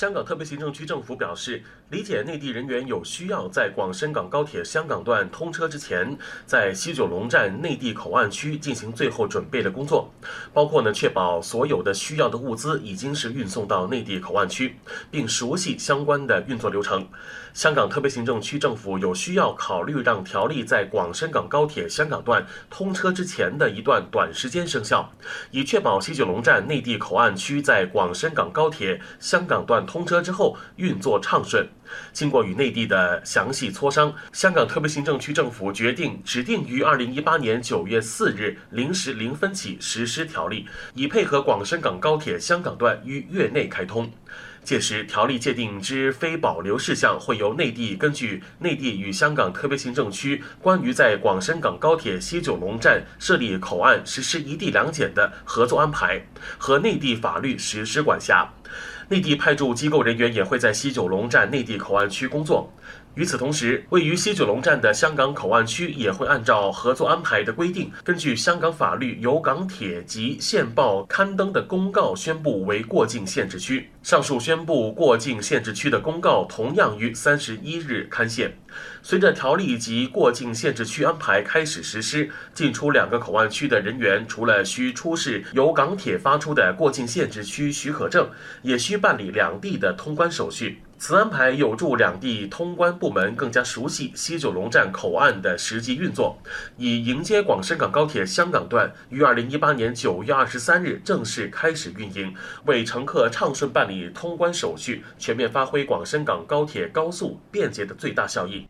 香港特别行政区政府表示，理解内地人员有需要在广深港高铁香港段通车之前，在西九龙站内地口岸区进行最后准备的工作，包括呢确保所有的需要的物资已经是运送到内地口岸区，并熟悉相关的运作流程。香港特别行政区政府有需要考虑让条例在广深港高铁香港段通车之前的一段短时间生效，以确保西九龙站内地口岸区在广深港高铁香港段通车之后运作畅顺。经过与内地的详细磋商，香港特别行政区政府决定指定于二零一八年九月四日零时零分起实施条例，以配合广深港高铁香港段于月内开通。届时，条例界定之非保留事项会由内地根据内地与香港特别行政区关于在广深港高铁西九龙站设立口岸实施一地两检的合作安排和内地法律实施管辖。内地派驻机构人员也会在西九龙站内地口岸区工作。与此同时，位于西九龙站的香港口岸区也会按照合作安排的规定，根据香港法律由港铁及线报刊登的公告宣布为过境限制区。上述宣布过境限制区的公告同样于三十一日刊宪。随着条例及过境限制区安排开始实施，进出两个口岸区的人员，除了需出示由港铁发出的过境限制区许可证，也需办理两地的通关手续。此安排有助两地通关部门更加熟悉西九龙站口岸的实际运作，以迎接广深港高铁香港段于二零一八年九月二十三日正式开始运营，为乘客畅顺办理通关手续、全面发挥广深港高铁高速便捷的最大效益。